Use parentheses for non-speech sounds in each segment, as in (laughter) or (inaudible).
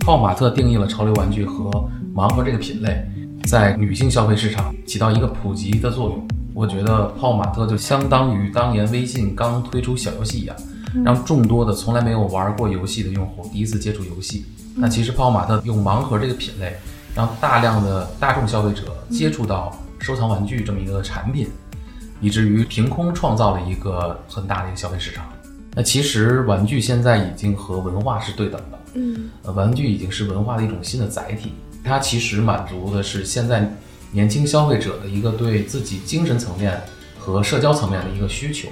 泡玛特定义了潮流玩具和盲盒这个品类，在女性消费市场起到一个普及的作用。我觉得泡玛特就相当于当年微信刚推出小游戏一样，让众多的从来没有玩过游戏的用户第一次接触游戏。那其实泡玛特用盲盒这个品类，让大量的大众消费者接触到收藏玩具这么一个产品，以至于凭空创造了一个很大的一个消费市场。那其实玩具现在已经和文化是对等的，嗯，呃，玩具已经是文化的一种新的载体，它其实满足的是现在年轻消费者的一个对自己精神层面和社交层面的一个需求。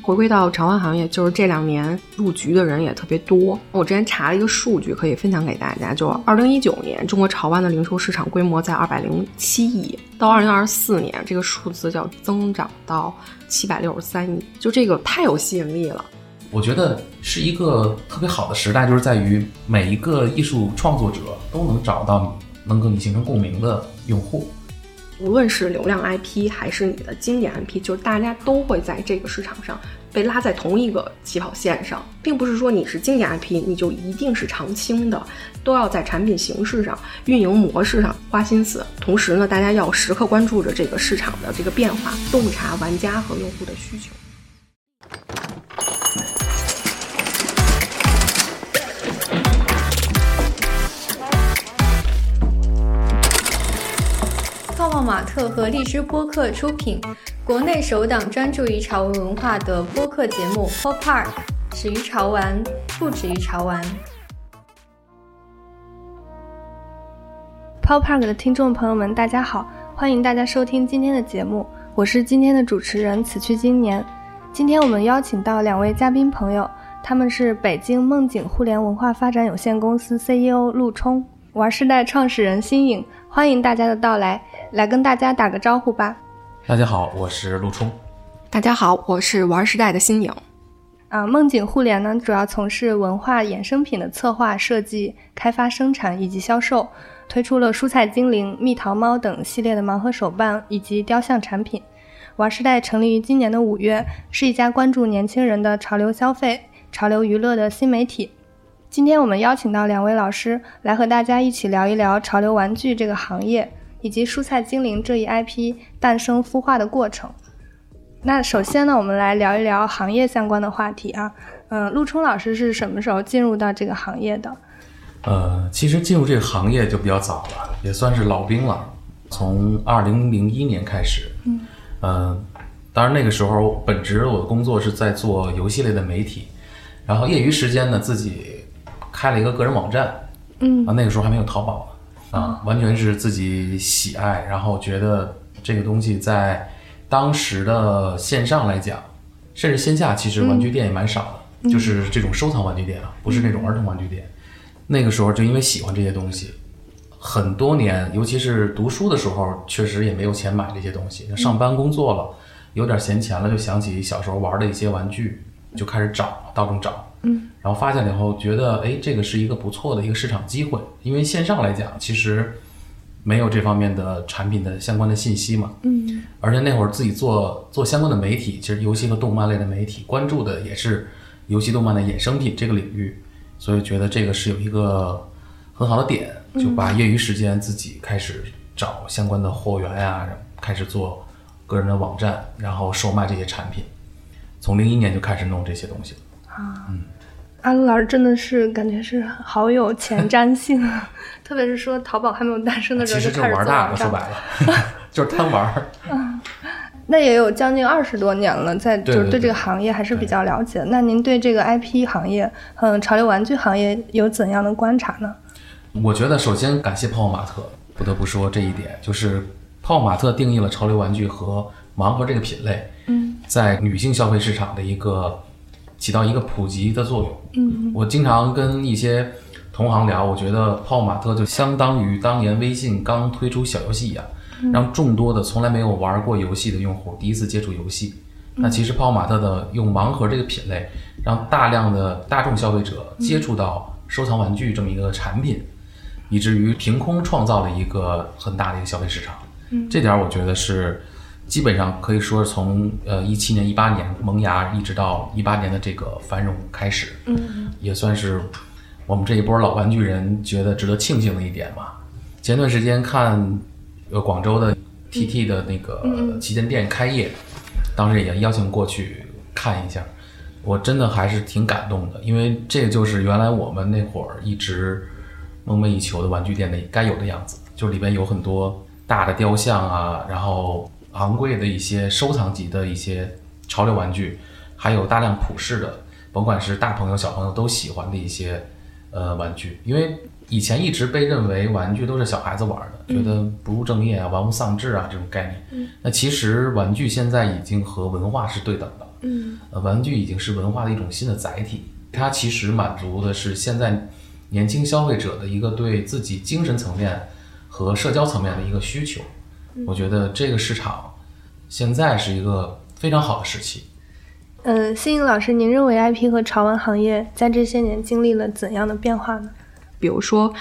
回归到潮玩行业，就是这两年入局的人也特别多。我之前查了一个数据，可以分享给大家，就二零一九年中国潮玩的零售市场规模在二百零七亿，到二零二四年这个数字叫增长到七百六十三亿，就这个太有吸引力了。我觉得是一个特别好的时代，就是在于每一个艺术创作者都能找到能跟你形成共鸣的用户。无论是流量 IP 还是你的经典 IP，就是大家都会在这个市场上被拉在同一个起跑线上，并不是说你是经典 IP 你就一定是常青的，都要在产品形式上、运营模式上花心思。同时呢，大家要时刻关注着这个市场的这个变化，洞察玩家和用户的需求。泡泡玛特和荔枝播客出品，国内首档专注于潮文文化的播客节目《Pop Park》，始于潮玩，不止于潮玩。Pop Park 的听众朋友们，大家好，欢迎大家收听今天的节目，我是今天的主持人此去经年。今天我们邀请到两位嘉宾朋友，他们是北京梦景互联文化发展有限公司 CEO 陆冲，玩世代创始人新颖，欢迎大家的到来，来跟大家打个招呼吧。大家好，我是陆冲。大家好，我是玩时代的新颖。啊，梦景互联呢，主要从事文化衍生品的策划、设计、开发、生产以及销售，推出了蔬菜精灵、蜜桃猫等系列的盲盒手办以及雕像产品。玩时代成立于今年的五月，是一家关注年轻人的潮流消费、潮流娱乐的新媒体。今天我们邀请到两位老师来和大家一起聊一聊潮流玩具这个行业，以及蔬菜精灵这一 IP 诞生孵化的过程。那首先呢，我们来聊一聊行业相关的话题啊。嗯，陆冲老师是什么时候进入到这个行业的？呃，其实进入这个行业就比较早了，也算是老兵了。从二零零一年开始，嗯，呃，当然那个时候本职我的工作是在做游戏类的媒体，然后业余时间呢自己开了一个个人网站，嗯啊，那个时候还没有淘宝呢，啊，完全是自己喜爱，然后觉得这个东西在当时的线上来讲，甚至线下其实玩具店也蛮少的，就是这种收藏玩具店啊，不是那种儿童玩具店。那个时候就因为喜欢这些东西，很多年，尤其是读书的时候，确实也没有钱买这些东西。那上班工作了，有点闲钱了，就想起小时候玩的一些玩具，就开始找，到处找。嗯，然后发现了以后，觉得哎，这个是一个不错的一个市场机会，因为线上来讲，其实没有这方面的产品的相关的信息嘛。嗯而且那会儿自己做做相关的媒体，其实游戏和动漫类的媒体关注的也是游戏动漫的衍生品这个领域，所以觉得这个是有一个很好的点，就把业余时间自己开始找相关的货源呀、开始做个人的网站，然后售卖这些产品。从零一年就开始弄这些东西了。阿陆老师真的是感觉是好有前瞻性，啊，(laughs) 特别是说淘宝还没有诞生的时候其实就就开始做玩大了，网站。说白了。(laughs) 就是贪玩儿。那也有将近二十多年了，在就是对这个行业还是比较了解。的。那您对这个 IP 行业，嗯，潮流玩具行业有怎样的观察呢？我觉得首先感谢泡泡玛特，不得不说这一点，就是泡泡玛特定义了潮流玩具和盲盒这个品类，嗯，在女性消费市场的一个起到一个普及的作用。嗯我经常跟一些同行聊，我觉得泡泡玛特就相当于当年微信刚推出小游戏一样，让众多的从来没有玩过游戏的用户第一次接触游戏。那其实泡泡玛特的用盲盒这个品类，让大量的大众消费者接触到收藏玩具这么一个产品，以至于凭空创造了一个很大的一个消费市场。嗯这点儿我觉得是基本上可以说是从呃一七年、一八年萌芽，一直到一八年的这个繁荣开始，嗯也算是我们这一波老玩具人觉得值得庆幸的一点吧。前段时间看，呃，广州的 TT 的那个旗舰店开业，当时也邀请过去看一下，我真的还是挺感动的，因为这就是原来我们那会儿一直梦寐以求的玩具店的该有的样子，就里边有很多大的雕像啊，然后昂贵的一些收藏级的一些潮流玩具，还有大量普世的，甭管是大朋友小朋友都喜欢的一些呃玩具，因为。以前一直被认为玩具都是小孩子玩的，觉得不务正业啊、玩物丧志啊这种概念。那其实玩具现在已经和文化是对等的。嗯，呃，玩具已经是文化的一种新的载体，它其实满足的是现在年轻消费者的一个对自己精神层面和社交层面的一个需求。我觉得这个市场现在是一个非常好的时期。嗯，新颖老师，您认为 IP 和潮玩行业在这些年经历了怎样的变化呢？比如说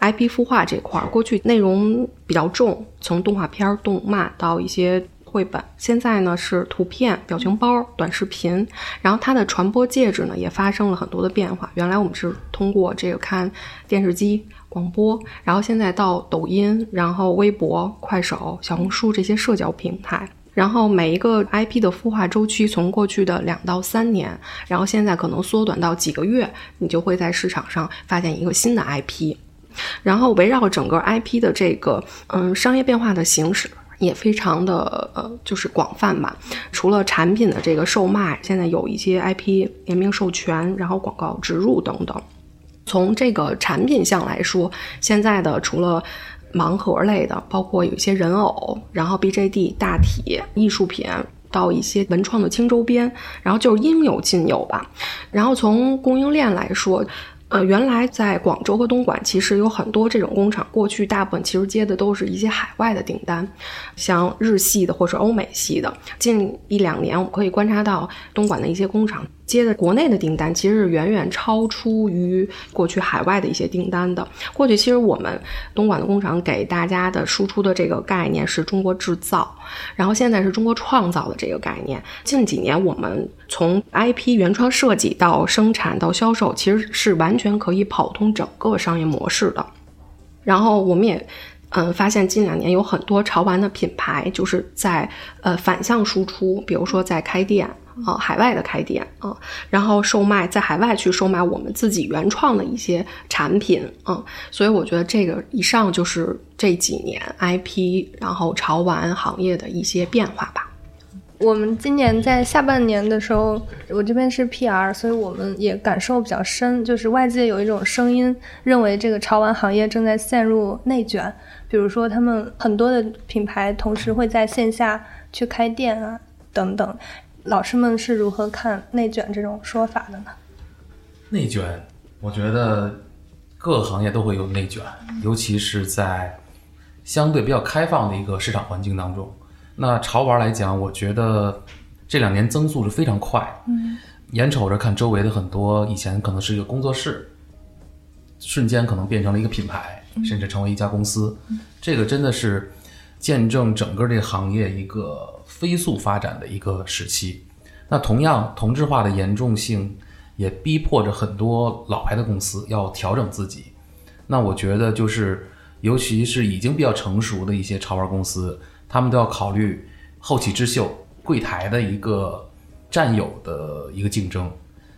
，IP 孵化这块儿，过去内容比较重，从动画片、动漫到一些绘本，现在呢是图片、表情包、短视频，然后它的传播介质呢也发生了很多的变化。原来我们是通过这个看电视机、广播，然后现在到抖音，然后微博、快手、小红书这些社交平台。然后每一个 IP 的孵化周期从过去的两到三年，然后现在可能缩短到几个月，你就会在市场上发现一个新的 IP。然后围绕整个 IP 的这个嗯商业变化的形式也非常的呃就是广泛吧。除了产品的这个售卖，现在有一些 IP 联名授权，然后广告植入等等。从这个产品项来说，现在的除了盲盒类的，包括有一些人偶，然后 BJD 大体艺术品，到一些文创的轻周边，然后就是应有尽有吧。然后从供应链来说。呃，原来在广州和东莞，其实有很多这种工厂。过去大部分其实接的都是一些海外的订单，像日系的或者欧美系的。近一两年，我们可以观察到东莞的一些工厂接的国内的订单，其实是远远超出于过去海外的一些订单的。过去其实我们东莞的工厂给大家的输出的这个概念是中国制造，然后现在是中国创造的这个概念。近几年，我们从 IP 原创设计到生产到销售，其实是完全。可以跑通整个商业模式的，然后我们也嗯发现近两年有很多潮玩的品牌就是在呃反向输出，比如说在开店啊海外的开店啊，然后售卖在海外去售卖我们自己原创的一些产品啊，所以我觉得这个以上就是这几年 IP 然后潮玩行业的一些变化吧。我们今年在下半年的时候，我这边是 PR，所以我们也感受比较深，就是外界有一种声音认为这个潮玩行业正在陷入内卷，比如说他们很多的品牌同时会在线下去开店啊等等。老师们是如何看内卷这种说法的呢？内卷，我觉得各个行业都会有内卷，尤其是在相对比较开放的一个市场环境当中。那潮玩来讲，我觉得这两年增速是非常快。嗯，眼瞅着看周围的很多以前可能是一个工作室，瞬间可能变成了一个品牌，甚至成为一家公司。这个真的是见证整个这个行业一个飞速发展的一个时期。那同样，同质化的严重性也逼迫着很多老牌的公司要调整自己。那我觉得就是，尤其是已经比较成熟的一些潮玩公司。他们都要考虑后起之秀柜台的一个占有的一个竞争，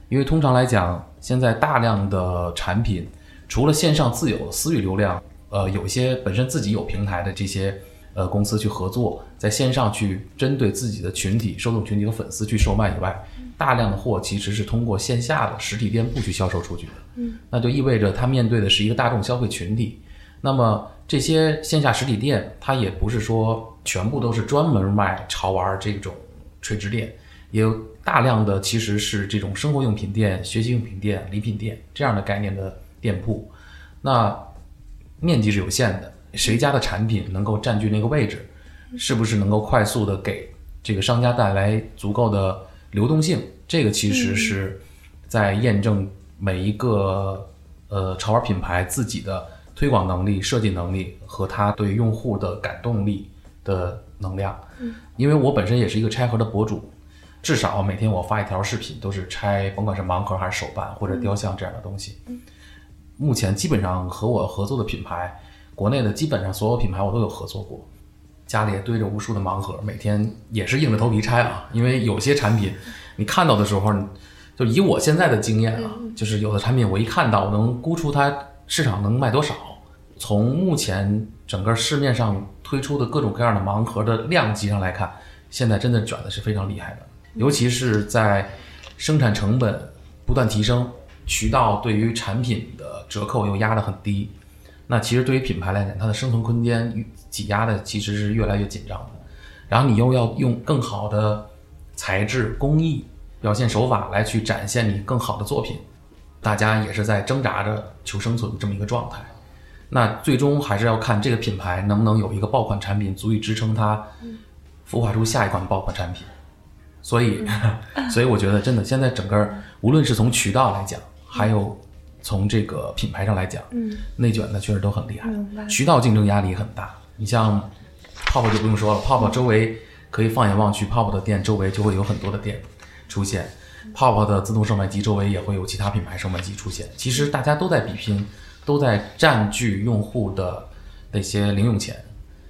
因为通常来讲，现在大量的产品除了线上自有私域流量，呃，有一些本身自己有平台的这些呃公司去合作，在线上去针对自己的群体、受众群体和粉丝去售卖以外，大量的货其实是通过线下的实体店铺去销售出去的。嗯，那就意味着它面对的是一个大众消费群体。那么这些线下实体店，它也不是说。全部都是专门卖潮玩这种垂直店，也有大量的其实是这种生活用品店、学习用品店、礼品店这样的概念的店铺。那面积是有限的，谁家的产品能够占据那个位置，是不是能够快速的给这个商家带来足够的流动性？这个其实是在验证每一个呃潮玩品牌自己的推广能力、设计能力和他对用户的感动力。的能量，因为我本身也是一个拆盒的博主，至少每天我发一条视频都是拆，甭管是盲盒还是手办或者雕像这样的东西。目前基本上和我合作的品牌，国内的基本上所有品牌我都有合作过。家里也堆着无数的盲盒，每天也是硬着头皮拆啊。因为有些产品，你看到的时候，就以我现在的经验啊，就是有的产品我一看到，我能估出它市场能卖多少。从目前整个市面上推出的各种各样的盲盒的量级上来看，现在真的卷的是非常厉害的，尤其是在生产成本不断提升，渠道对于产品的折扣又压得很低，那其实对于品牌来讲，它的生存空间挤压的其实是越来越紧张的。然后你又要用更好的材质、工艺、表现手法来去展现你更好的作品，大家也是在挣扎着求生存这么一个状态。那最终还是要看这个品牌能不能有一个爆款产品足以支撑它孵化出下一款爆款产品。所以，(laughs) 所以我觉得真的现在整个无论是从渠道来讲，还有从这个品牌上来讲，嗯，内卷的确实都很厉害，渠道竞争压力很大。你像泡泡就不用说了，泡泡周围可以放眼望去，泡泡的店周围就会有很多的店出现，泡泡的自动售卖机周围也会有其他品牌售卖机出现。其实大家都在比拼。都在占据用户的那些零用钱，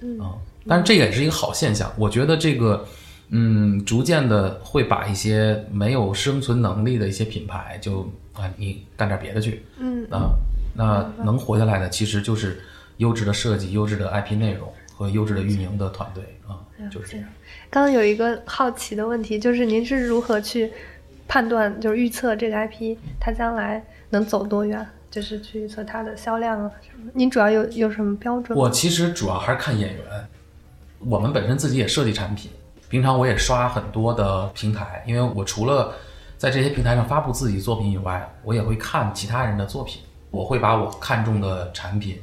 嗯，但是这也是一个好现象。我觉得这个，嗯，逐渐的会把一些没有生存能力的一些品牌，就啊，你干点别的去，嗯啊，那能活下来的其实就是优质的设计、优质的 IP 内容和优质的运营的团队啊，就是这样。刚刚有一个好奇的问题，就是您是如何去判断，就是预测这个 IP 它将来能走多远？就是去预测它的销量啊什么？您主要有有什么标准？我其实主要还是看演员。我们本身自己也设计产品，平常我也刷很多的平台，因为我除了在这些平台上发布自己作品以外，我也会看其他人的作品。我会把我看中的产品，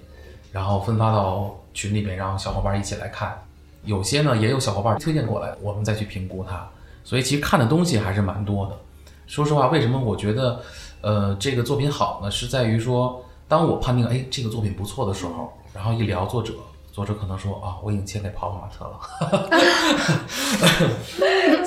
然后分发到群里面，让小伙伴一起来看。有些呢，也有小伙伴推荐过来，我们再去评估它。所以其实看的东西还是蛮多的。说实话，为什么我觉得？呃，这个作品好呢，是在于说，当我判定哎这个作品不错的时候，然后一聊作者，作者可能说啊，我已经签给泡泡玛特了。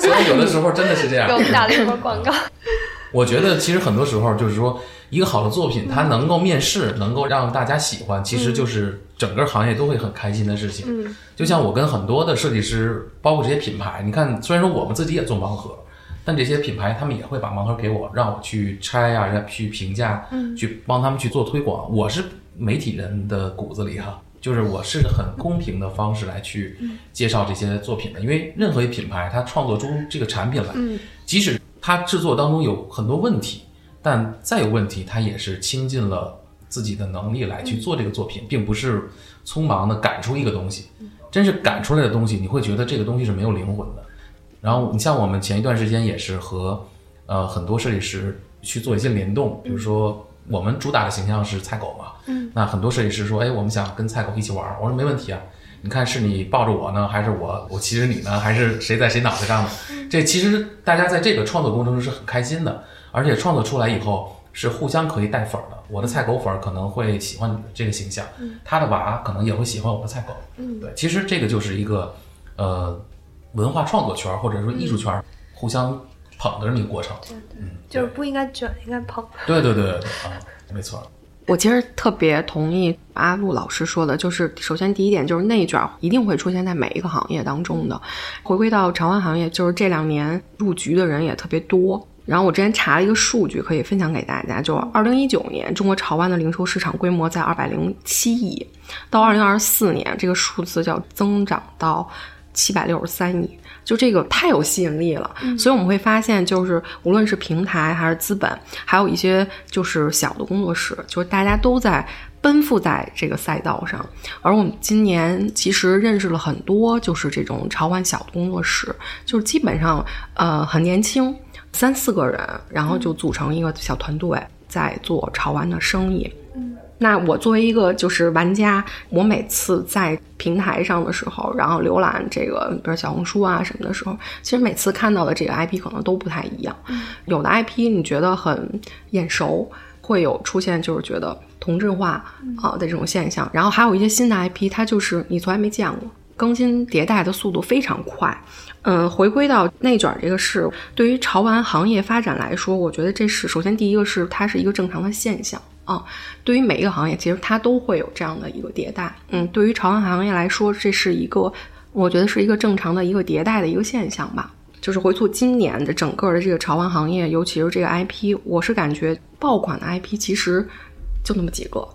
(laughs) 所以有的时候真的是这样。给我们打了一波广告。(laughs) 我觉得其实很多时候就是说，一个好的作品，它能够面试，能够让大家喜欢，其实就是整个行业都会很开心的事情。嗯，就像我跟很多的设计师，包括这些品牌，你看，虽然说我们自己也做盲盒。但这些品牌他们也会把盲盒给我，让我去拆啊，让去评价，嗯，去帮他们去做推广。我是媒体人的骨子里哈，就是我是很公平的方式来去介绍这些作品的。因为任何一品牌，它创作出这个产品来，嗯，即使它制作当中有很多问题，但再有问题，它也是倾尽了自己的能力来去做这个作品，并不是匆忙的赶出一个东西。真是赶出来的东西，你会觉得这个东西是没有灵魂的。然后你像我们前一段时间也是和，呃很多设计师去做一些联动，比如说我们主打的形象是菜狗嘛，嗯，那很多设计师说，哎，我们想跟菜狗一起玩，我说没问题啊，你看是你抱着我呢，还是我我骑着你呢，还是谁在谁脑袋上呢？这其实大家在这个创作过程中是很开心的，而且创作出来以后是互相可以带粉的，我的菜狗粉可能会喜欢你的这个形象，他的娃可能也会喜欢我的菜狗，嗯，对，其实这个就是一个，呃。文化创作圈或者说艺术圈互相捧的这么一个过程，对对，就是不应该卷，应该捧。对对对对啊，没错。我其实特别同意阿路老师说的，就是首先第一点就是内卷一定会出现在每一个行业当中的。回归到潮玩行业，就是这两年入局的人也特别多。然后我之前查了一个数据，可以分享给大家，就二零一九年中国潮玩的零售市场规模在二百零七亿，到二零二四年这个数字要增长到。七百六十三亿，就这个太有吸引力了，所以我们会发现，就是无论是平台还是资本，还有一些就是小的工作室，就是大家都在奔赴在这个赛道上。而我们今年其实认识了很多，就是这种潮玩小的工作室，就是基本上呃很年轻，三四个人，然后就组成一个小团队在做潮玩的生意。那我作为一个就是玩家，我每次在平台上的时候，然后浏览这个，比如小红书啊什么的时候，其实每次看到的这个 IP 可能都不太一样。有的 IP 你觉得很眼熟，会有出现就是觉得同质化啊的这种现象。然后还有一些新的 IP，它就是你从来没见过，更新迭代的速度非常快。嗯，回归到内卷这个事，对于潮玩行业发展来说，我觉得这是首先第一个是它是一个正常的现象。啊。对于每一个行业，其实它都会有这样的一个迭代。嗯，对于潮玩行业来说，这是一个我觉得是一个正常的一个迭代的一个现象吧。就是回溯今年的整个的这个潮玩行业，尤其是这个 IP，我是感觉爆款的 IP 其实就那么几个，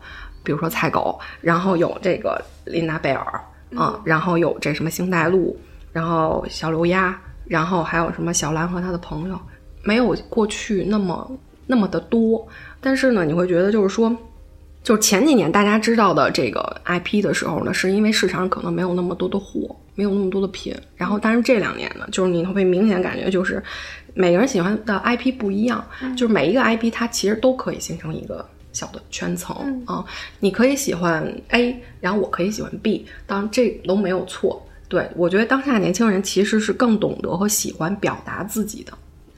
比如说菜狗，然后有这个琳达贝尔啊，然后有这什么星黛露，然后小刘鸭，然后还有什么小兰和他的朋友，没有过去那么那么的多。但是呢，你会觉得就是说。就是前几年大家知道的这个 IP 的时候呢，是因为市场上可能没有那么多的货，没有那么多的品。然后，但是这两年呢，就是你会明显感觉，就是每个人喜欢的 IP 不一样，就是每一个 IP 它其实都可以形成一个小的圈层啊。你可以喜欢 A，然后我可以喜欢 B，当然这都没有错。对我觉得当下年轻人其实是更懂得和喜欢表达自己的。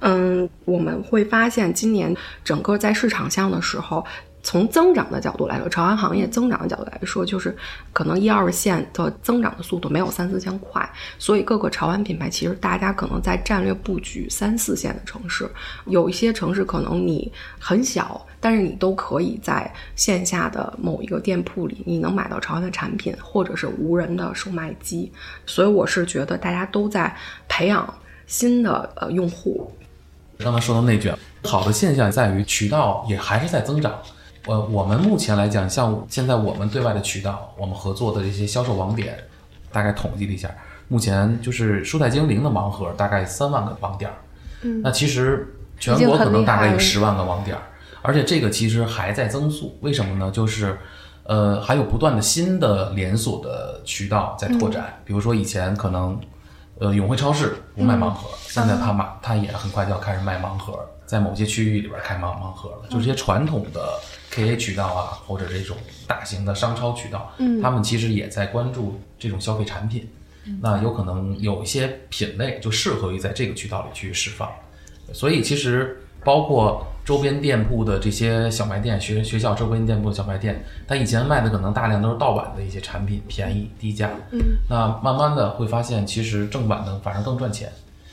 嗯，我们会发现今年整个在市场上的时候。从增长的角度来说，潮玩行业增长的角度来说，就是可能一二线的增长的速度没有三四线快，所以各个潮玩品牌其实大家可能在战略布局三四线的城市，有一些城市可能你很小，但是你都可以在线下的某一个店铺里，你能买到潮玩的产品，或者是无人的售卖机。所以我是觉得大家都在培养新的呃用户。刚才说到内卷，好的现象在于渠道也还是在增长。呃，我们目前来讲，像现在我们对外的渠道，我们合作的这些销售网点，大概统计了一下，目前就是蔬菜精灵的盲盒大概三万个网点儿，嗯，那其实全国可能大概有十万个网点儿，而且这个其实还在增速，为什么呢？就是，呃，还有不断的新的连锁的渠道在拓展，比如说以前可能，呃，永辉超市不卖盲盒，现在他马他也很快就要开始卖盲盒，在某些区域里边开盲盲盒了，就这些传统的。K A 渠道啊，或者这种大型的商超渠道，嗯，他们其实也在关注这种消费产品，那有可能有一些品类就适合于在这个渠道里去释放，所以其实包括周边店铺的这些小卖店，学学校周边店铺的小卖店，它以前卖的可能大量都是盗版的一些产品，便宜低价，嗯，那慢慢的会发现，其实正版的反而更赚钱，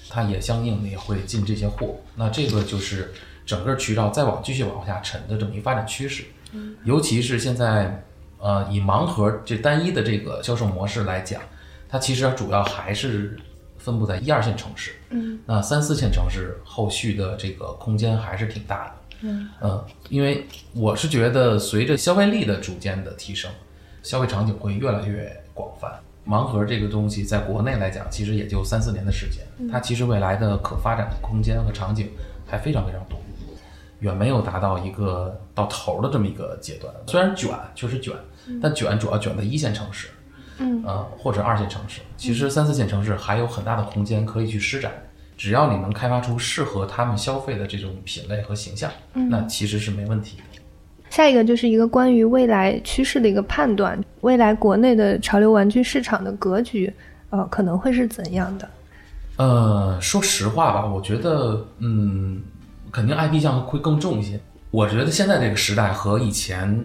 它也相应的也会进这些货，那这个就是。整个渠道再往继续往下沉的这么一个发展趋势，嗯。尤其是现在，呃，以盲盒这单一的这个销售模式来讲，它其实主要还是分布在一二线城市，嗯，那三四线城市后续的这个空间还是挺大的，嗯，呃，因为我是觉得随着消费力的逐渐的提升，消费场景会越来越广泛。盲盒这个东西在国内来讲，其实也就三四年的时间，它其实未来的可发展的空间和场景还非常非常多。远没有达到一个到头的这么一个阶段，虽然卷确实卷，但卷主要卷在一线城市，嗯，呃或者二线城市，其实三四线城市还有很大的空间可以去施展，只要你能开发出适合他们消费的这种品类和形象，那其实是没问题的。下一个就是一个关于未来趋势的一个判断，未来国内的潮流玩具市场的格局，呃，可能会是怎样的？呃，说实话吧，我觉得，嗯。肯定 IP 项会更重一些。我觉得现在这个时代和以前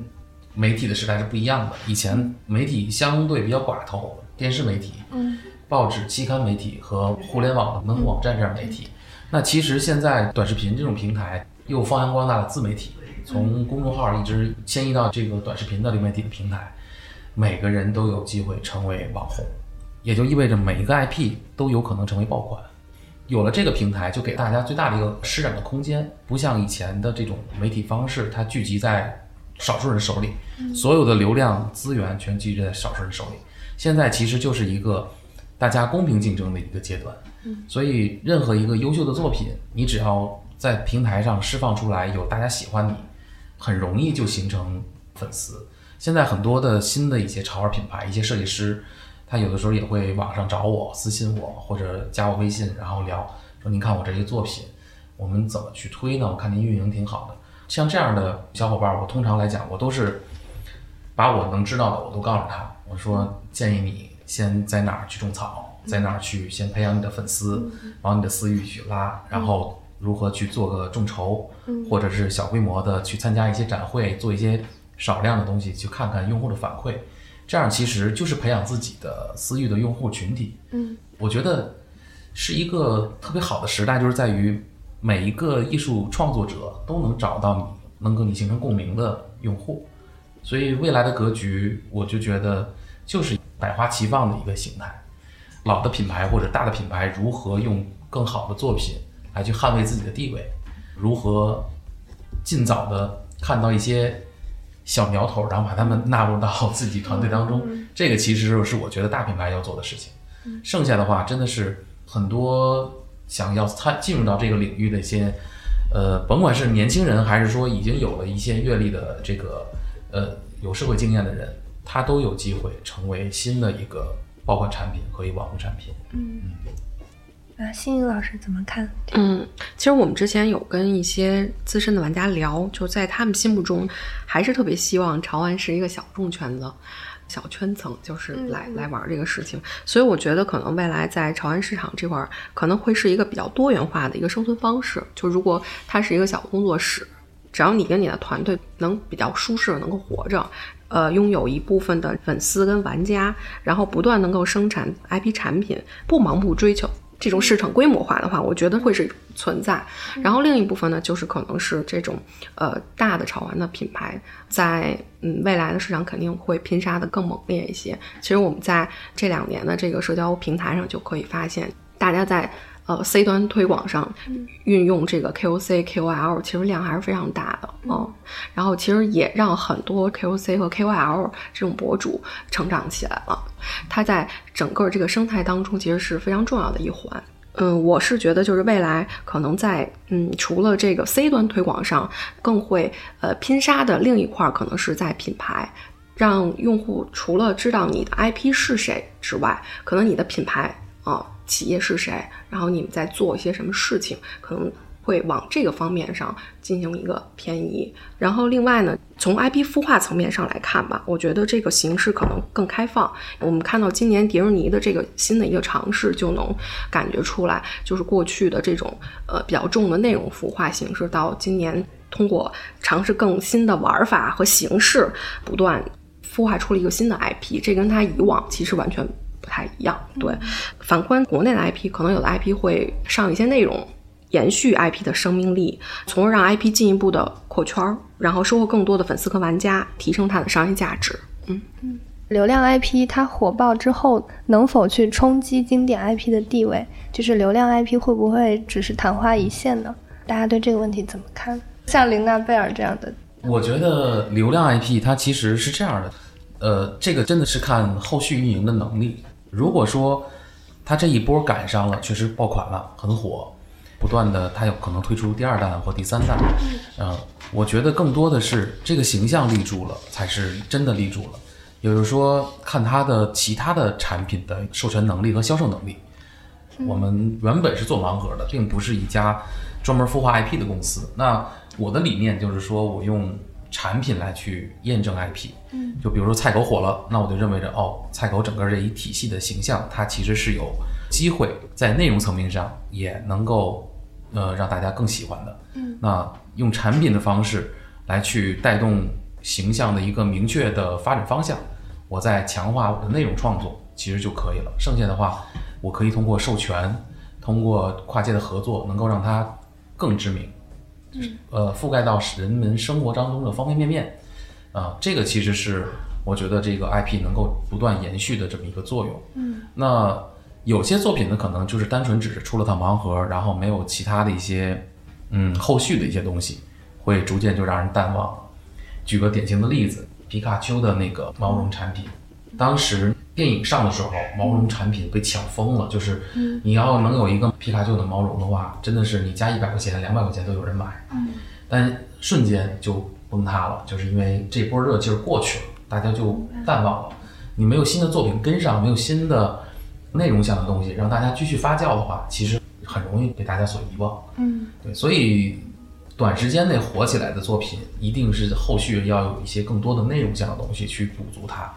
媒体的时代是不一样的。以前媒体相对比较寡头，电视媒体、嗯，报纸、期刊媒体和互联网的门户网站这样媒体。那其实现在短视频这种平台又发扬光大了自媒体，从公众号一直迁移到这个短视频的流媒体的平台，每个人都有机会成为网红，也就意味着每一个 IP 都有可能成为爆款。有了这个平台，就给大家最大的一个施展的空间，不像以前的这种媒体方式，它聚集在少数人手里，所有的流量资源全聚集在少数人手里。现在其实就是一个大家公平竞争的一个阶段，所以任何一个优秀的作品，你只要在平台上释放出来，有大家喜欢你，很容易就形成粉丝。现在很多的新的一些潮玩品牌，一些设计师。他有的时候也会网上找我私信我或者加我微信，然后聊说您看我这些作品，我们怎么去推呢？我看您运营挺好的。像这样的小伙伴，我通常来讲，我都是把我能知道的我都告诉他。我说建议你先在哪儿去种草，在哪儿去先培养你的粉丝，往你的私域去拉，然后如何去做个众筹，或者是小规模的去参加一些展会，做一些少量的东西，去看看用户的反馈。这样其实就是培养自己的私域的用户群体。嗯，我觉得是一个特别好的时代，就是在于每一个艺术创作者都能找到你能跟你形成共鸣的用户。所以未来的格局，我就觉得就是百花齐放的一个形态。老的品牌或者大的品牌如何用更好的作品来去捍卫自己的地位，如何尽早的看到一些小苗头，然后把他们纳入到自己团队当中，这个其实是我觉得大品牌要做的事情。剩下的话，真的是很多想要参进入到这个领域的一些，呃，甭管是年轻人还是说已经有了一些阅历的这个，呃，有社会经验的人，他都有机会成为新的一个爆款产品和一网红产品。嗯，那新颖老师怎么看？嗯，其实我们之前有跟一些资深的玩家聊，就在他们心目中，还是特别希望潮玩是一个小众圈子。小圈层就是来来玩这个事情，所以我觉得可能未来在潮玩市场这块儿可能会是一个比较多元化的一个生存方式。就如果它是一个小工作室，只要你跟你的团队能比较舒适，能够活着，呃，拥有一部分的粉丝跟玩家，然后不断能够生产 IP 产品，不盲目追求。这种市场规模化的话，我觉得会是存在。然后另一部分呢，就是可能是这种呃大的潮玩的品牌，在嗯未来的市场肯定会拼杀的更猛烈一些。其实我们在这两年的这个社交平台上就可以发现，大家在。呃，C 端推广上运用这个 KOC、KOL，其实量还是非常大的嗯。然后其实也让很多 KOC 和 KOL 这种博主成长起来了。它在整个这个生态当中，其实是非常重要的一环。嗯，我是觉得就是未来可能在嗯，除了这个 C 端推广上，更会呃拼杀的另一块，可能是在品牌，让用户除了知道你的 IP 是谁之外，可能你的品牌啊。企业是谁？然后你们在做一些什么事情？可能会往这个方面上进行一个偏移。然后另外呢，从 IP 孵化层面上来看吧，我觉得这个形式可能更开放。我们看到今年迪士尼的这个新的一个尝试，就能感觉出来，就是过去的这种呃比较重的内容孵化形式，到今年通过尝试更新的玩法和形式，不断孵化出了一个新的 IP。这跟它以往其实完全。不太一样，对。反观国内的 IP，可能有的 IP 会上一些内容，延续 IP 的生命力，从而让 IP 进一步的扩圈，然后收获更多的粉丝和玩家，提升它的商业价值。嗯嗯，流量 IP 它火爆之后，能否去冲击经典 IP 的地位？就是流量 IP 会不会只是昙花一现呢？大家对这个问题怎么看？像琳娜贝尔这样的，我觉得流量 IP 它其实是这样的，呃，这个真的是看后续运营的能力。如果说它这一波赶上了，确实爆款了，很火，不断的它有可能推出第二弹或第三弹，嗯，我觉得更多的是这个形象立住了，才是真的立住了。也就是说，看它的其他的产品的授权能力和销售能力。我们原本是做盲盒的，并不是一家专门孵化 IP 的公司。那我的理念就是说，我用。产品来去验证 IP，嗯，就比如说菜狗火了，那我就认为着哦，菜狗整个这一体系的形象，它其实是有机会在内容层面上也能够呃让大家更喜欢的，嗯，那用产品的方式来去带动形象的一个明确的发展方向，我在强化我的内容创作其实就可以了。剩下的话，我可以通过授权，通过跨界的合作，能够让它更知名。呃，覆盖到人们生活当中的方方面面，啊，这个其实是我觉得这个 IP 能够不断延续的这么一个作用。嗯，那有些作品呢，可能就是单纯只是出了套盲盒，然后没有其他的一些嗯后续的一些东西，会逐渐就让人淡忘了。举个典型的例子，皮卡丘的那个毛绒产品，当时。电影上的时候，毛绒产品被抢疯了。就是你要能有一个皮卡丘的毛绒的话，真的是你加一百块钱、两百块钱都有人买。嗯，但瞬间就崩塌了，就是因为这波热劲儿过去了，大家就淡忘了。你没有新的作品跟上，没有新的内容向的东西让大家继续发酵的话，其实很容易被大家所遗忘。嗯，对，所以短时间内火起来的作品，一定是后续要有一些更多的内容向的东西去补足它。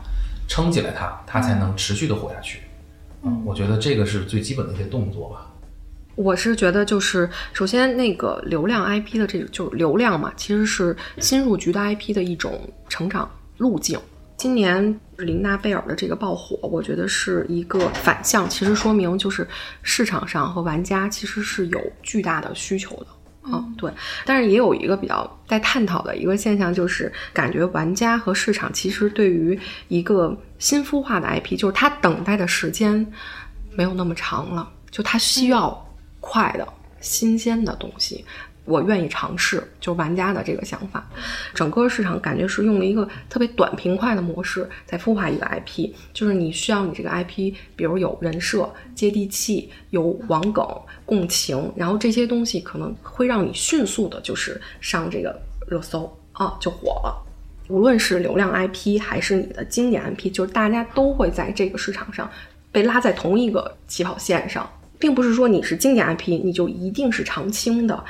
撑起来它，它才能持续的活下去。嗯，我觉得这个是最基本的一些动作吧。我是觉得，就是首先那个流量 IP 的这个就流量嘛，其实是新入局的 IP 的一种成长路径。今年琳娜贝尔的这个爆火，我觉得是一个反向，其实说明就是市场上和玩家其实是有巨大的需求的。啊，对。但是也有一个比较在探讨的一个现象，就是感觉玩家和市场其实对于一个新孵化的 IP，就是它等待的时间没有那么长了，就它需要快的、新鲜的东西。我愿意尝试，就玩家的这个想法，整个市场感觉是用了一个特别短平快的模式在孵化一个 IP，就是你需要你这个 IP，比如有人设、接地气、有网梗、共情，然后这些东西可能会让你迅速的，就是上这个热搜啊，就火了。无论是流量 IP 还是你的经典 IP，就是大家都会在这个市场上被拉在同一个起跑线上，并不是说你是经典 IP，你就一定是常青的。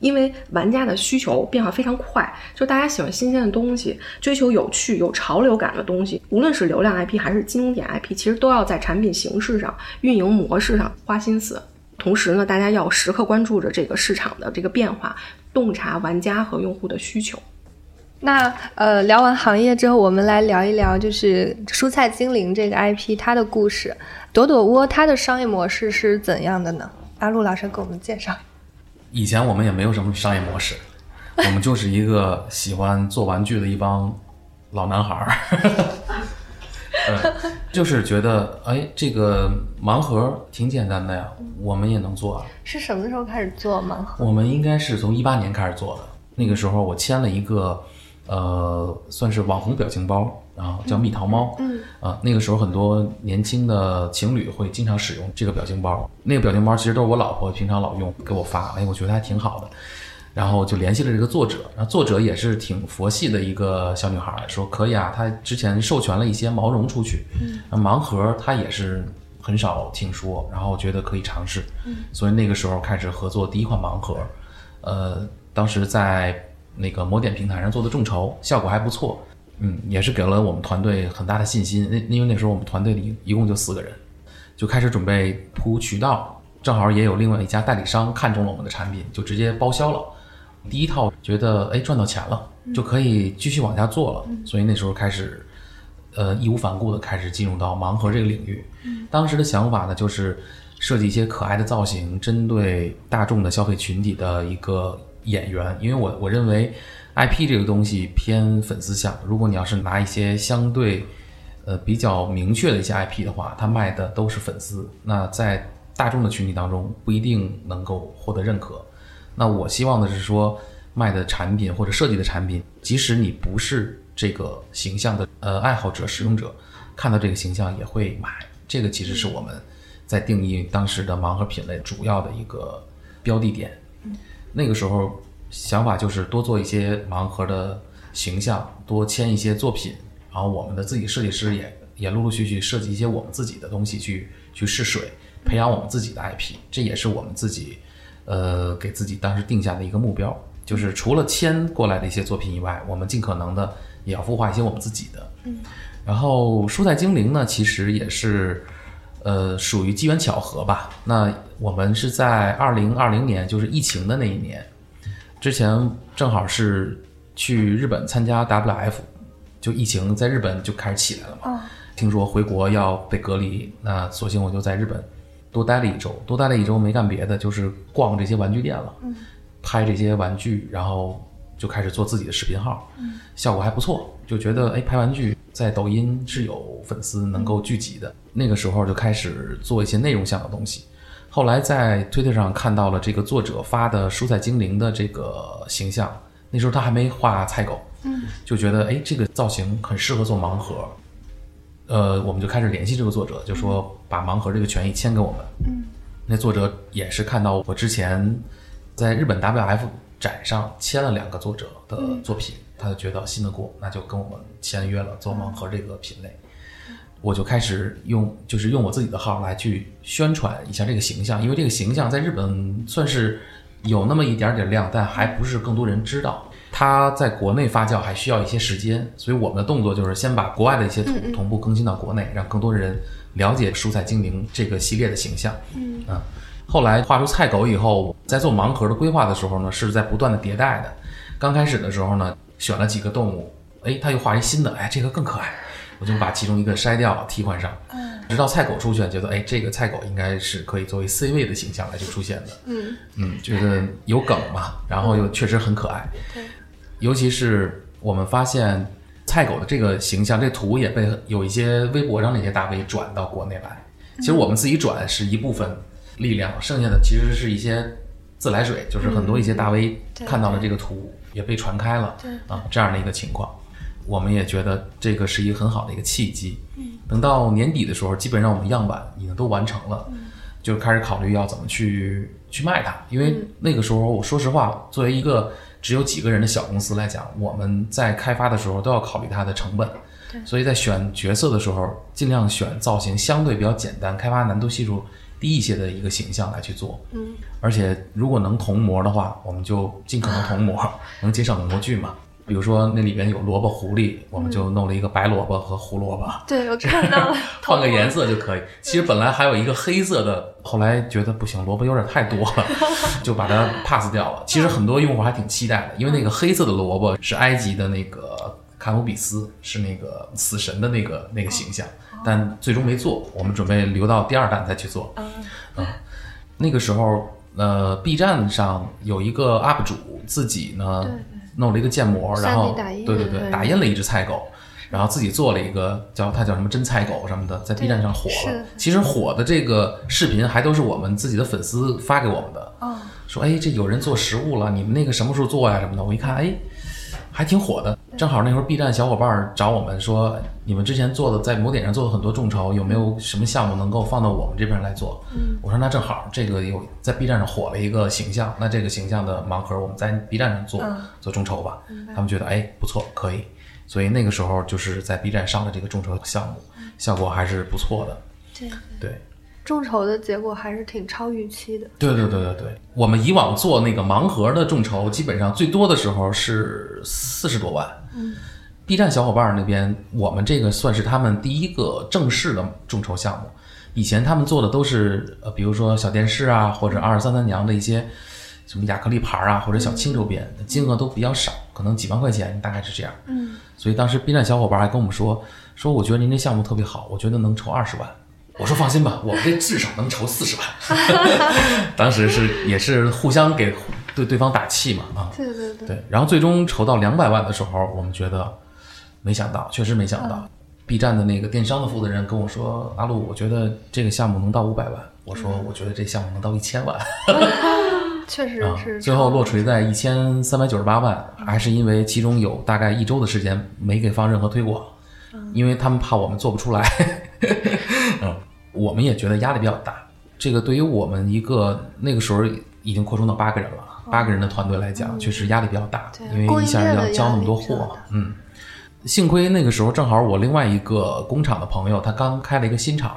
因为玩家的需求变化非常快，就大家喜欢新鲜的东西，追求有趣、有潮流感的东西。无论是流量 IP 还是经典 IP，其实都要在产品形式上、运营模式上花心思。同时呢，大家要时刻关注着这个市场的这个变化，洞察玩家和用户的需求。那呃，聊完行业之后，我们来聊一聊就是蔬菜精灵这个 IP 它的故事。朵朵窝它的商业模式是怎样的呢？阿路老师给我们介绍。以前我们也没有什么商业模式，我们就是一个喜欢做玩具的一帮老男孩儿，(laughs) 就是觉得哎，这个盲盒挺简单的呀，我们也能做啊。是什么时候开始做盲盒？我们应该是从一八年开始做的。那个时候我签了一个呃，算是网红表情包。然后叫蜜桃猫，嗯啊，那个时候很多年轻的情侣会经常使用这个表情包。那个表情包其实都是我老婆平常老用，给我发，哎，我觉得还挺好的。然后就联系了这个作者，然后作者也是挺佛系的一个小女孩，说可以啊，她之前授权了一些毛绒出去，嗯，盲盒她也是很少听说，然后我觉得可以尝试，嗯，所以那个时候开始合作第一款盲盒，呃，当时在那个某点平台上做的众筹，效果还不错。嗯，也是给了我们团队很大的信心。那因为那时候我们团队里一共就四个人，就开始准备铺渠道。正好也有另外一家代理商看中了我们的产品，就直接包销了。第一套觉得哎赚到钱了，就可以继续往下做了。所以那时候开始，呃义无反顾的开始进入到盲盒这个领域。当时的想法呢，就是设计一些可爱的造型，针对大众的消费群体的一个演员。因为我我认为。IP 这个东西偏粉丝向，如果你要是拿一些相对，呃比较明确的一些 IP 的话，它卖的都是粉丝，那在大众的群体当中不一定能够获得认可。那我希望的是说，卖的产品或者设计的产品，即使你不是这个形象的呃爱好者、使用者，看到这个形象也会买。这个其实是我们在定义当时的盲盒品类主要的一个标的点。那个时候。想法就是多做一些盲盒的形象，多签一些作品，然后我们的自己设计师也也陆陆续续设计一些我们自己的东西去去试水，培养我们自己的 IP，这也是我们自己呃给自己当时定下的一个目标，就是除了签过来的一些作品以外，我们尽可能的也要孵化一些我们自己的。嗯，然后蔬菜精灵呢，其实也是呃属于机缘巧合吧。那我们是在二零二零年，就是疫情的那一年。之前正好是去日本参加 WF，就疫情在日本就开始起来了嘛。听说回国要被隔离，那索性我就在日本多待了一周。多待了一周没干别的，就是逛这些玩具店了，拍这些玩具，然后就开始做自己的视频号，效果还不错。就觉得哎，拍玩具在抖音是有粉丝能够聚集的。那个时候就开始做一些内容向的东西。后来在推特上看到了这个作者发的蔬菜精灵的这个形象，那时候他还没画菜狗，嗯，就觉得哎，这个造型很适合做盲盒，呃，我们就开始联系这个作者，就说把盲盒这个权益签给我们，嗯，那作者也是看到我之前在日本 WF 展上签了两个作者的作品，他就觉得信得过，那就跟我们签约了做盲盒这个品类。我就开始用，就是用我自己的号来去宣传一下这个形象，因为这个形象在日本算是有那么一点点量，但还不是更多人知道。它在国内发酵还需要一些时间，所以我们的动作就是先把国外的一些图同步更新到国内，让更多的人了解蔬菜精灵这个系列的形象。嗯，啊，后来画出菜狗以后，在做盲盒的规划的时候呢，是在不断的迭代的。刚开始的时候呢，选了几个动物，哎，他又画一新的，哎，这个更可爱。我就把其中一个筛掉替换上。直到菜狗出现，觉得哎，这个菜狗应该是可以作为 C 位的形象来去出现的。嗯嗯，觉得有梗嘛，然后又确实很可爱。对，尤其是我们发现菜狗的这个形象，这图也被有一些微博上那些大 V 转到国内来。其实我们自己转是一部分力量，剩下的其实是一些自来水，就是很多一些大 V 看到了这个图也被传开了对啊，这样的一个情况。我们也觉得这个是一个很好的一个契机。等到年底的时候，基本上我们样板已经都完成了，就开始考虑要怎么去去卖它。因为那个时候，我说实话，作为一个只有几个人的小公司来讲，我们在开发的时候都要考虑它的成本。所以在选角色的时候，尽量选造型相对比较简单、开发难度系数低一些的一个形象来去做。嗯，而且如果能同模的话，我们就尽可能同模，(laughs) 能节省模具嘛。比如说那里边有萝卜、狐狸，我们就弄了一个白萝卜和胡萝卜。对我看到了，(laughs) 换个颜色就可以。其实本来还有一个黑色的，后来觉得不行，萝卜有点太多了，(laughs) 就把它 pass 掉了。其实很多用户还挺期待的，因为那个黑色的萝卜是埃及的那个卡努比斯，是那个死神的那个那个形象，但最终没做，我们准备留到第二弹再去做。嗯，那个时候，呃，B 站上有一个 UP 主自己呢弄了一个建模，然后 3D 打印对对对，打印了一只菜狗。然后自己做了一个叫它叫什么真菜狗什么的，在 B 站上火了。其实火的这个视频还都是我们自己的粉丝发给我们的，哦，说哎这有人做食物了，你们那个什么时候做呀什么的。我一看哎，还挺火的。正好那会儿 B 站小伙伴儿找我们说，你们之前做的在某点上做了很多众筹，有没有什么项目能够放到我们这边来做？嗯，我说那正好，这个有在 B 站上火了一个形象，那这个形象的盲盒我们在 B 站上做、嗯做众筹吧。他们觉得哎不错，可以。所以那个时候就是在 B 站上的这个众筹项目，效果还是不错的。对，对，众筹的结果还是挺超预期的。对对对对对，我们以往做那个盲盒的众筹，基本上最多的时候是四十多万。嗯，B 站小伙伴那边，我们这个算是他们第一个正式的众筹项目。以前他们做的都是呃，比如说小电视啊，或者二十三三娘的一些什么亚克力牌啊，或者小青周边，金额都比较少，可能几万块钱，大概是这样。嗯，所以当时 B 站小伙伴还跟我们说，说我觉得您这项目特别好，我觉得能筹二十万。我说放心吧，我们这至少能筹四十万。(laughs) 当时是也是互相给对对方打气嘛啊，对对对，对，然后最终筹到两百万的时候，我们觉得没想到，确实没想到。B 站的那个电商的负责人跟我说：“阿路，我觉得这个项目能到五百万。”我说：“我觉得这项目能到一千万。(laughs) 确实啊是，最后落锤在一千三百九十八万，还是因为其中有大概一周的时间没给放任何推广，因为他们怕我们做不出来。嗯，我们也觉得压力比较大。这个对于我们一个那个时候已经扩充到八个人了，八个人的团队来讲，确实压力比较大，因为一下要交那么多货。嗯，幸亏那个时候正好我另外一个工厂的朋友他刚开了一个新厂，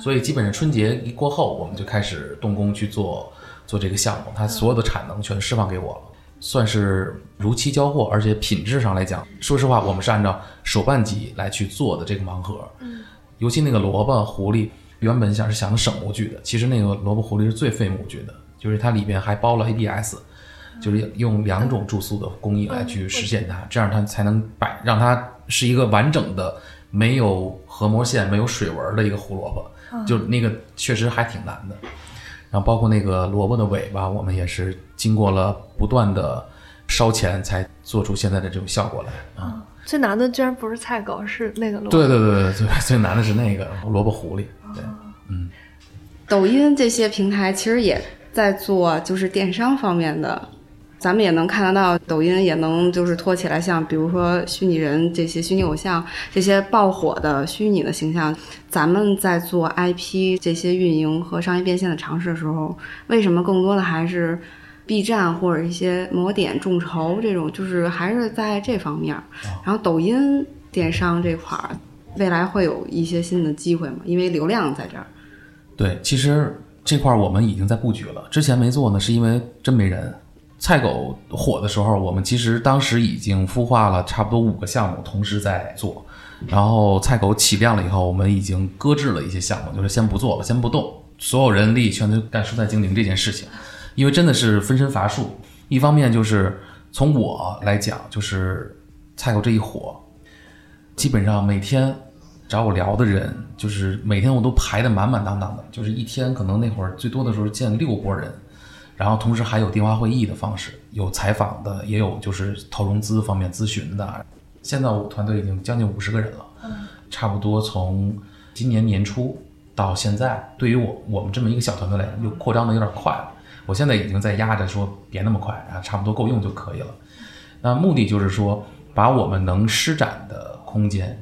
所以基本上春节一过后，我们就开始动工去做做这个项目，他所有的产能全释放给我了，算是如期交货，而且品质上来讲，说实话，我们是按照手办级来去做的这个盲盒，尤其那个萝卜狐狸，原本想是想省模具的，其实那个萝卜狐狸是最费模具的，就是它里边还包了 ABS。就是用两种注塑的工艺来去实现它，这样它才能摆让它是一个完整的、没有合模线、没有水纹的一个胡萝卜，就那个确实还挺难的。然后包括那个萝卜的尾巴，我们也是经过了不断的烧钱才做出现在的这种效果来啊。最难的居然不是菜狗，是那个萝卜。对对对对，最最难的是那个萝卜狐狸，对，抖音这些平台其实也在做就是电商方面的，咱们也能看得到，抖音也能就是托起来，像比如说虚拟人这些虚拟偶像这些爆火的虚拟的形象，咱们在做 IP 这些运营和商业变现的尝试的时候，为什么更多的还是 B 站或者一些某点众筹这种，就是还是在这方面。然后抖音电商这块儿，未来会有一些新的机会吗？因为流量在这儿。对，其实这块我们已经在布局了。之前没做呢，是因为真没人。菜狗火的时候，我们其实当时已经孵化了差不多五个项目，同时在做。然后菜狗起量了以后，我们已经搁置了一些项目，就是先不做了，先不动，所有人力全都干蔬菜精灵这件事情，因为真的是分身乏术。一方面就是从我来讲，就是菜狗这一火，基本上每天找我聊的人，就是每天我都排得满满当当的，就是一天可能那会儿最多的时候见六波人，然后同时还有电话会议的方式，有采访的，也有就是投融资方面咨询的。现在我团队已经将近五十个人了，差不多从今年年初到现在，对于我我们这么一个小团队来讲，又扩张的有点快了。我现在已经在压着说别那么快啊，差不多够用就可以了。那目的就是说，把我们能施展的空间，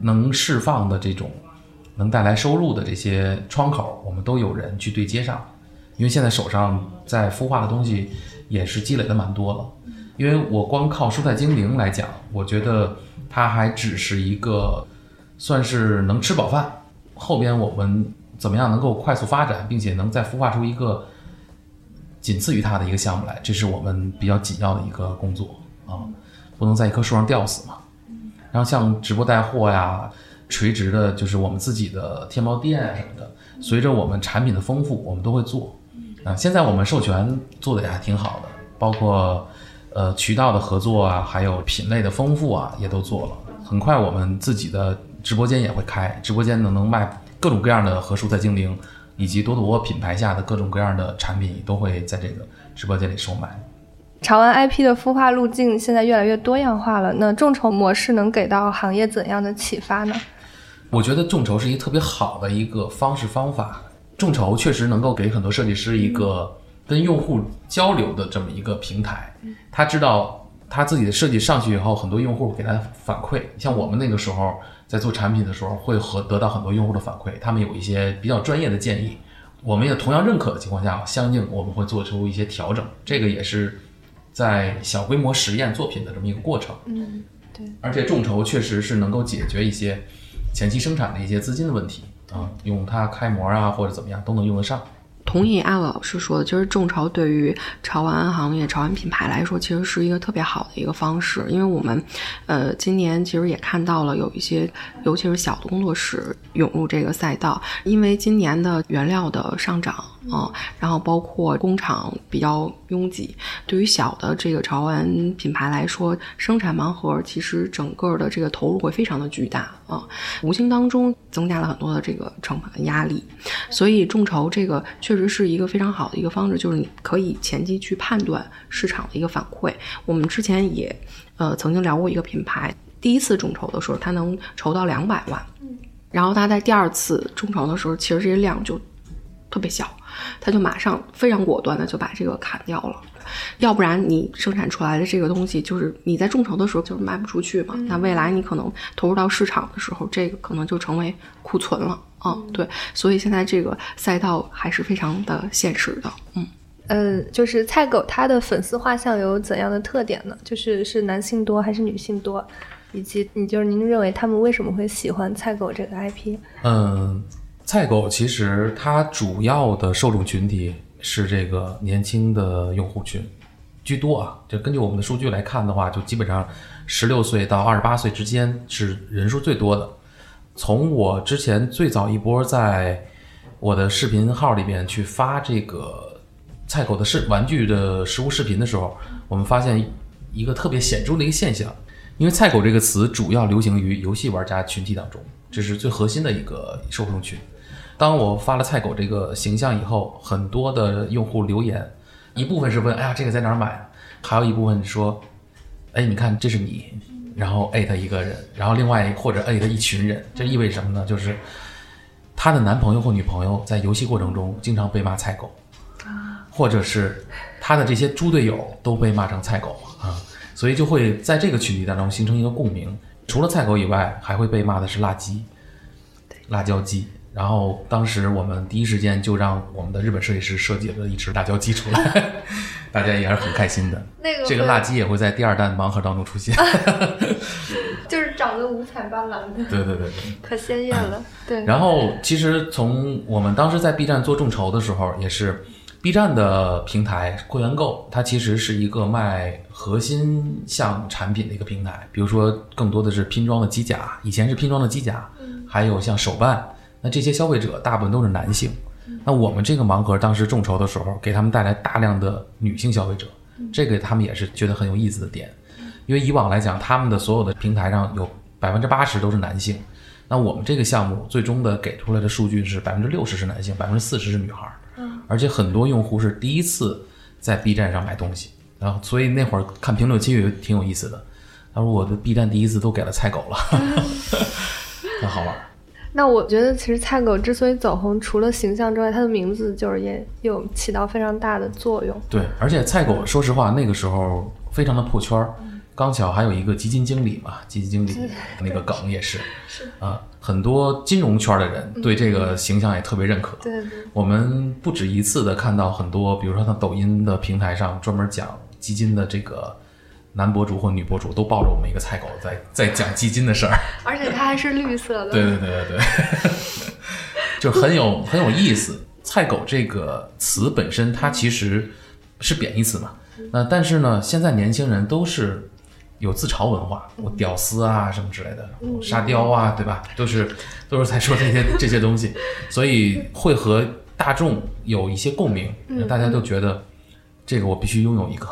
能释放的这种能带来收入的这些窗口，我们都有人去对接上。因为现在手上在孵化的东西也是积累的蛮多了。因为我光靠蔬菜精灵来讲，我觉得它还只是一个算是能吃饱饭。后边我们怎么样能够快速发展，并且能再孵化出一个仅次于它的一个项目来，这是我们比较紧要的一个工作啊，不能在一棵树上吊死嘛。然后像直播带货呀，垂直的就是我们自己的天猫店什么的，随着我们产品的丰富，我们都会做。啊，现在我们授权做的也还挺好的，包括。呃，渠道的合作啊，还有品类的丰富啊，也都做了。很快，我们自己的直播间也会开，直播间呢能卖各种各样的和蔬菜精灵，以及多多品牌下的各种各样的产品，都会在这个直播间里售卖。潮玩 IP 的孵化路径现在越来越多样化了，那众筹模式能给到行业怎样的启发呢？我觉得众筹是一个特别好的一个方式方法，众筹确实能够给很多设计师一个。跟用户交流的这么一个平台，他知道他自己的设计上去以后，很多用户给他反馈。像我们那个时候在做产品的时候，会和得到很多用户的反馈，他们有一些比较专业的建议，我们也同样认可的情况下，相应我们会做出一些调整。这个也是在小规模实验作品的这么一个过程。嗯，对。而且众筹确实是能够解决一些前期生产的一些资金的问题啊，用它开模啊或者怎么样都能用得上。同意艾老师说的，其实众筹对于潮玩行业、潮玩品牌来说，其实是一个特别好的一个方式。因为我们，呃，今年其实也看到了有一些，尤其是小的工作室涌入这个赛道。因为今年的原料的上涨啊，然后包括工厂比较拥挤，对于小的这个潮玩品牌来说，生产盲盒其实整个的这个投入会非常的巨大啊，无形当中增加了很多的这个成本压力。所以众筹这个确。确实是一个非常好的一个方式，就是你可以前期去判断市场的一个反馈。我们之前也呃曾经聊过一个品牌，第一次众筹的时候，它能筹到两百万，然后它在第二次众筹的时候，其实这些量就特别小，他就马上非常果断的就把这个砍掉了。要不然你生产出来的这个东西，就是你在众筹的时候就是卖不出去嘛。那未来你可能投入到市场的时候，这个可能就成为库存了啊。对，所以现在这个赛道还是非常的现实的。嗯呃，就是菜狗它的粉丝画像有怎样的特点呢？就是是男性多还是女性多？以及你就是您认为他们为什么会喜欢菜狗这个 IP？嗯，菜狗其实它主要的受众群体。是这个年轻的用户群居多啊，就根据我们的数据来看的话，就基本上十六岁到二十八岁之间是人数最多的。从我之前最早一波在我的视频号里面去发这个菜狗的视玩具的实物视频的时候，我们发现一个特别显著的一个现象，因为菜狗这个词主要流行于游戏玩家群体当中，这是最核心的一个受众群。当我发了菜狗这个形象以后，很多的用户留言，一部分是问：“哎呀，这个在哪儿买？”还有一部分说：“哎，你看这是你。”然后艾特一个人，然后另外或者艾特一群人，这意味着什么呢？就是她的男朋友或女朋友在游戏过程中经常被骂菜狗，或者是她的这些猪队友都被骂成菜狗啊，所以就会在这个群体当中形成一个共鸣。除了菜狗以外，还会被骂的是辣鸡，辣椒鸡。然后当时我们第一时间就让我们的日本设计师设计了一只辣椒鸡出来，(laughs) 大家也是很开心的。那个这个辣鸡也会在第二弹盲盒当中出现，(laughs) (laughs) 就是长得五彩斑斓的。对对对对，可鲜艳了。对。然后其实从我们当时在 B 站做众筹的时候，也是 B 站的平台会员购，它其实是一个卖核心项产品的一个平台，比如说更多的是拼装的机甲，以前是拼装的机甲，还有像手办。那这些消费者大部分都是男性，那我们这个盲盒当时众筹的时候，给他们带来大量的女性消费者，这个他们也是觉得很有意思的点，因为以往来讲，他们的所有的平台上有百分之八十都是男性，那我们这个项目最终的给出来的数据是百分之六十是男性，百分之四十是女孩而且很多用户是第一次在 B 站上买东西，然后所以那会儿看评论区也挺有意思的。他说我的 B 站第一次都给了菜狗了，(laughs) (laughs) 很好玩儿。那我觉得，其实菜狗之所以走红，除了形象之外，它的名字就是也有起到非常大的作用。对，而且菜狗说实话，那个时候非常的破圈儿。刚巧还有一个基金经理嘛，基金经理那个梗也 (laughs) 是，啊，很多金融圈的人对这个形象也特别认可。我们不止一次的看到很多，比如说像抖音的平台上专门讲基金的这个男博主或女博主，都抱着我们一个菜狗在在讲基金的事儿。而且它还是绿色的。对对对对对，(laughs) 就很有很有意思。菜狗这个词本身它其实是贬义词嘛，那但是呢，现在年轻人都是。有自嘲文化，我屌丝啊什么之类的，沙雕啊，对吧？都是都是在说这些 (laughs) 这些东西，所以会和大众有一些共鸣，大家都觉得这个我必须拥有一个。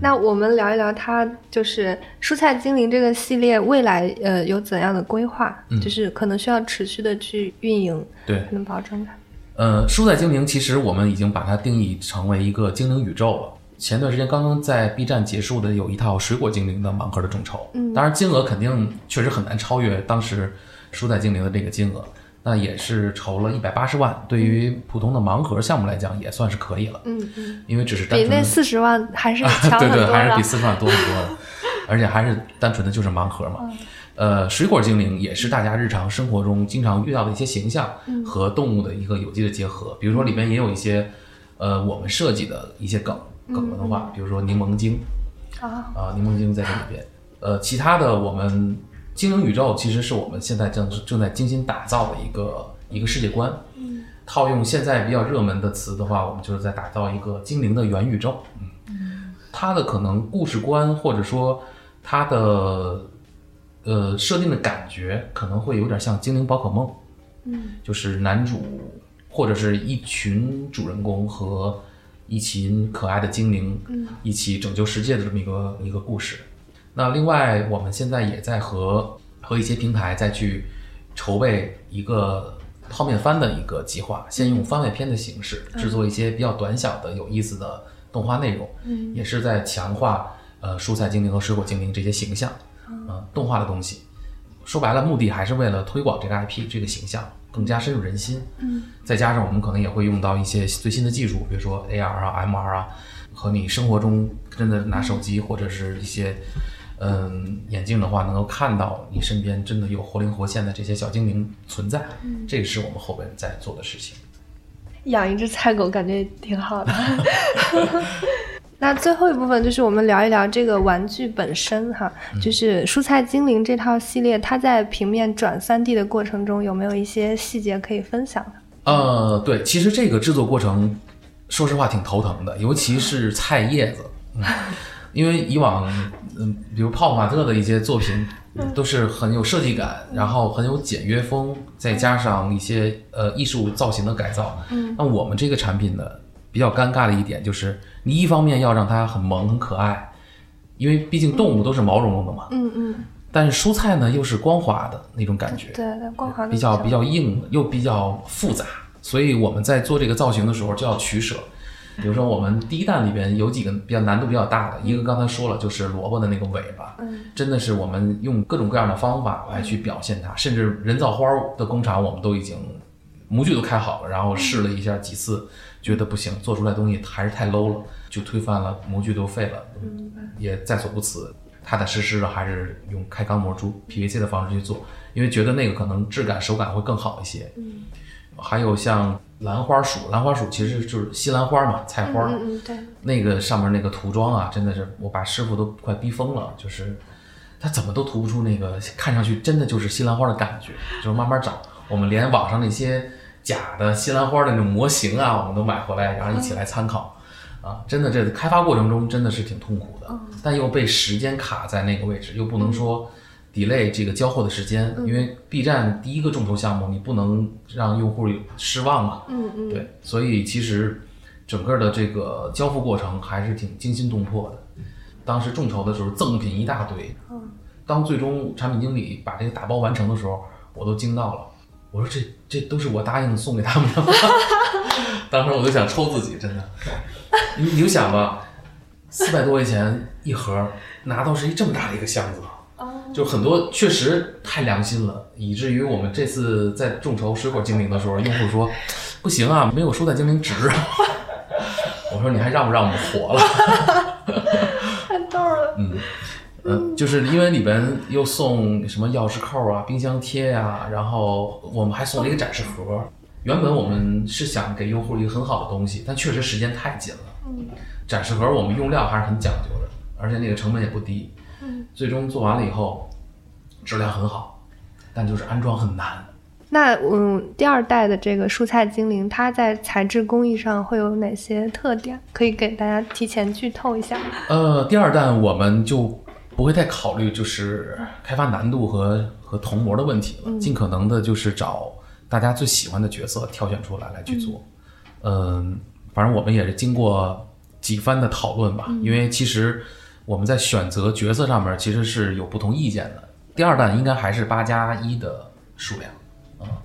那我们聊一聊它，就是蔬菜精灵这个系列未来呃有怎样的规划？就是可能需要持续的去运营，对，能保证它。呃，蔬菜精灵其实我们已经把它定义成为一个精灵宇宙了。前段时间刚刚在 B 站结束的有一套水果精灵的盲盒的众筹，嗯，当然金额肯定确实很难超越当时蔬菜精灵的这个金额，那也是筹了一百八十万，对于普通的盲盒项目来讲也算是可以了，嗯。嗯，因为只是比那四十万还是 (laughs) 强对对，还是比四十万多很多的，而且还是单纯的就是盲盒嘛，呃，水果精灵也是大家日常生活中经常遇到的一些形象和动物的一个有机的结合，比如说里面也有一些呃我们设计的一些梗。梗文化，比如说柠檬精，啊。啊，柠檬精在这里边。呃，其他的我们精灵宇宙其实是我们现在正正在精心打造的一个一个世界观。嗯，套用现在比较热门的词的话，我们就是在打造一个精灵的元宇宙。嗯，它的可能故事观或者说它的呃设定的感觉可能会有点像精灵宝可梦。嗯，就是男主或者是一群主人公和。一群可爱的精灵，一起拯救世界的这么一个一个故事。那另外，我们现在也在和和一些平台再去筹备一个泡面番的一个计划，先用番外篇的形式制作一些比较短小的、有意思的动画内容，也是在强化呃蔬菜精灵和水果精灵这些形象，呃动画的东西。说白了，目的还是为了推广这个 IP 这个形象。更加深入人心，嗯，再加上我们可能也会用到一些最新的技术，比如说 AR 啊、MR 啊，和你生活中真的拿手机或者是一些嗯眼镜的话，能够看到你身边真的有活灵活现的这些小精灵存在，嗯，这个是我们后边在做的事情。养一只菜狗感觉挺好的。那最后一部分就是我们聊一聊这个玩具本身哈，就是蔬菜精灵这套系列，它在平面转三 D 的过程中有没有一些细节可以分享的？呃，对，其实这个制作过程，说实话挺头疼的，尤其是菜叶子，因为以往嗯，比如泡泡玛特的一些作品都是很有设计感，然后很有简约风，再加上一些呃艺术造型的改造。嗯，那我们这个产品呢？比较尴尬的一点就是，你一方面要让它很萌很可爱，因为毕竟动物都是毛茸茸的嘛。嗯嗯。但是蔬菜呢，又是光滑的那种感觉。对对，光滑。比较比较硬，又比较复杂，所以我们在做这个造型的时候就要取舍。比如说，我们第一弹里边有几个比较难度比较大的，一个刚才说了，就是萝卜的那个尾巴，真的是我们用各种各样的方法来去表现它，甚至人造花的工厂我们都已经模具都开好了，然后试了一下几次。觉得不行，做出来东西还是太 low 了，就推翻了，模具都废了，也在所不辞，踏踏实实的还是用开钢模珠 PVC 的方式去做，因为觉得那个可能质感手感会更好一些。嗯，还有像兰花鼠，兰花鼠其实就是西兰花嘛，菜花。嗯嗯，对。那个上面那个涂装啊，真的是我把师傅都快逼疯了，就是他怎么都涂不出那个看上去真的就是西兰花的感觉，就是慢慢找，我们连网上那些。假的西兰花的那种模型啊，我们都买回来，然后一起来参考，啊，真的这开发过程中真的是挺痛苦的，但又被时间卡在那个位置，又不能说 delay 这个交货的时间，因为 B 站第一个众筹项目，你不能让用户失望嘛，嗯嗯，对，所以其实整个的这个交付过程还是挺惊心动魄的，当时众筹的时候赠品一大堆，当最终产品经理把这个打包完成的时候，我都惊到了。我说这这都是我答应送给他们的吗？(laughs) 当时我就想抽自己，真的。你你就想吧，四百多块钱一盒，拿到是一这么大的一个箱子，就很多确实太良心了，以至于我们这次在众筹水果精灵的时候，用户说不行啊，没有蔬菜精灵值。(laughs) 我说你还让不让我们活了？(laughs) 太逗了。嗯，呃，就是因为里边又送什么钥匙扣啊、冰箱贴呀、然后我们还送了一个展示盒。原本我们是想给用户一个很好的东西，但确实时间太紧了。嗯，展示盒我们用料还是很讲究的，而且那个成本也不低。嗯，最终做完了以后，质量很好，但就是安装很难。那嗯，第二代的这个蔬菜精灵，它在材质工艺上会有哪些特点？可以给大家提前剧透一下？呃，第二代我们就不会太考虑就是开发难度和和铜模的问题了，尽可能的就是找大家最喜欢的角色挑选出来来去做。嗯，反正我们也是经过几番的讨论吧，因为其实我们在选择角色上面其实是有不同意见的。第二弹应该还是八加一的数量。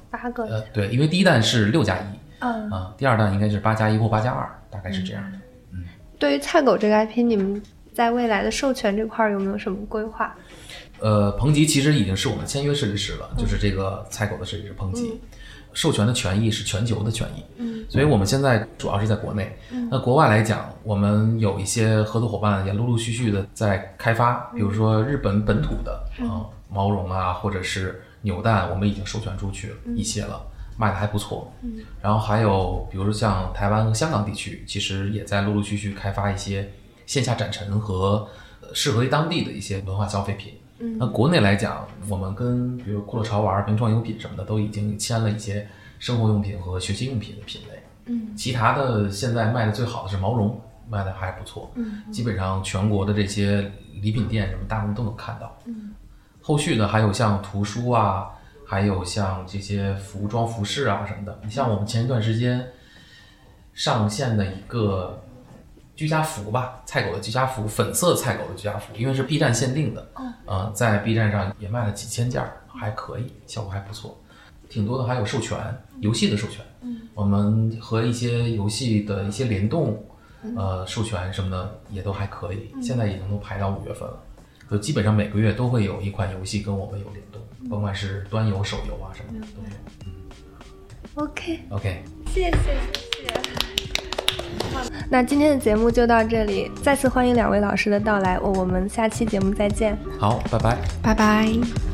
八个呃，对，因为第一弹是六加一，嗯啊，第二弹应该是八加一或八加二，大概是这样的。嗯对于菜狗这个 IP，你们在未来的授权这块儿有没有什么规划？呃，彭吉其实已经是我们签约设计师了，就是这个菜狗的设计师彭吉，授权的权益是全球的权益，嗯，所以我们现在主要是在国内。那国外来讲，我们有一些合作伙伴也陆陆续续的在开发，比如说日本本土的啊、毛绒啊，或者是扭蛋，我们已经授权出去一些了。卖的还不错，嗯，然后还有比如说像台湾和香港地区，其实也在陆陆续续开发一些线下展陈和呃适合于当地的一些文化消费品。嗯，那国内来讲，我们跟比如酷乐潮玩、名创优品什么的，都已经签了一些生活用品和学习用品的品类。嗯，其他的现在卖的最好的是毛绒，卖的还不错。嗯，基本上全国的这些礼品店什么，大部分都能看到。嗯，后续的还有像图书啊。还有像这些服装、服饰啊什么的，你像我们前一段时间上线的一个居家服吧，菜狗的居家服，粉色菜狗的居家服，因为是 B 站限定的，呃，在 B 站上也卖了几千件儿，还可以，效果还不错，挺多的。还有授权，游戏的授权，嗯我们和一些游戏的一些联动，呃，授权什么的也都还可以，现在已经都排到五月份了。就基本上每个月都会有一款游戏跟我们有联动，甭管是端游、手游啊什么的都有。嗯 OK，OK，谢谢谢谢。那今天的节目就到这里，再次欢迎两位老师的到来，我我们下期节目再见。好，拜拜。拜拜。